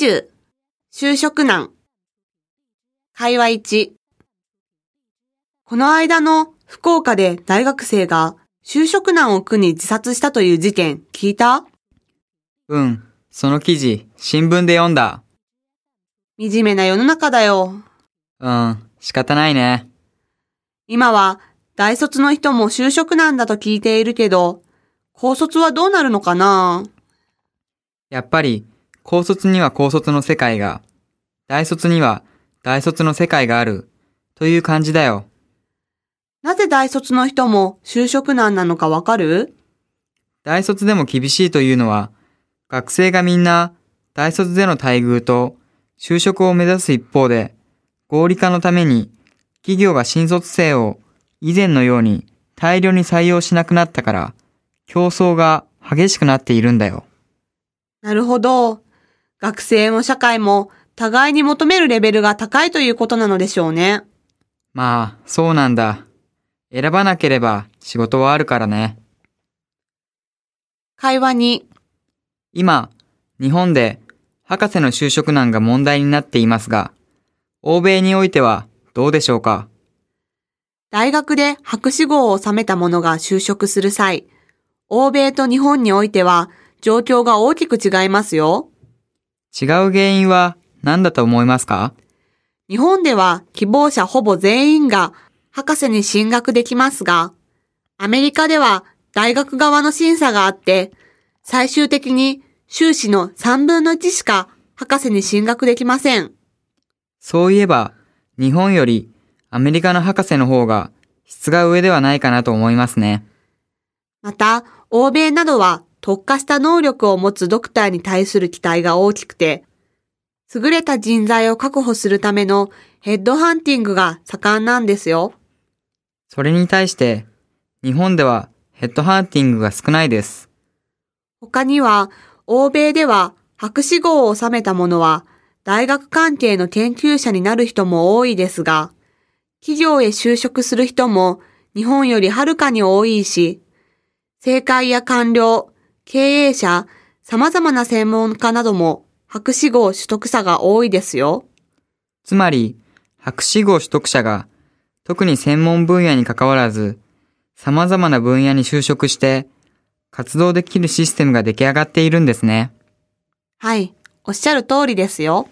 20、就職難。会話1。この間の福岡で大学生が就職難を苦に自殺したという事件聞いた？うん、その記事、新聞で読んだ。惨めな世の中だよ。うん、仕方ないね。今は大卒の人も就職難だと聞いているけど、高卒はどうなるのかな？やっぱり、高卒には高卒の世界が、大卒には大卒の世界がある、という感じだよ。なぜ大卒の人も就職難なのかわかる？大卒でも厳しいというのは、学生がみんな大卒での待遇と就職を目指す一方で、合理化のために企業が新卒生を以前のように大量に採用しなくなったから、競争が激しくなっているんだよ。なるほど。学生も社会も互いに求めるレベルが高いということなのでしょうね。まあ、そうなんだ。選ばなければ仕事はあるからね。会話に、今、日本で博士の就職難が問題になっていますが、欧米においてはどうでしょうか？大学で博士号を収めた者が就職する際、欧米と日本においては状況が大きく違いますよ。違う原因は何だと思いますか？日本では希望者ほぼ全員が博士に進学できますが、アメリカでは大学側の審査があって、最終的に修士の3分の1しか博士に進学できません。そういえば、日本よりアメリカの博士の方が質が上ではないかなと思いますね。また、欧米などは特化した能力を持つドクターに対する期待が大きくて、優れた人材を確保するためのヘッドハンティングが盛んなんですよ。それに対して、日本ではヘッドハンティングが少ないです。他には、欧米では博士号を収めた者は大学関係の研究者になる人も多いですが、企業へ就職する人も日本よりはるかに多いし、政界や官僚、経営者、様々な専門家なども博士号取得者が多いですよ。つまり、博士号取得者が、特に専門分野に関わらず、様々な分野に就職して、活動できるシステムが出来上がっているんですね。はい、おっしゃる通りですよ。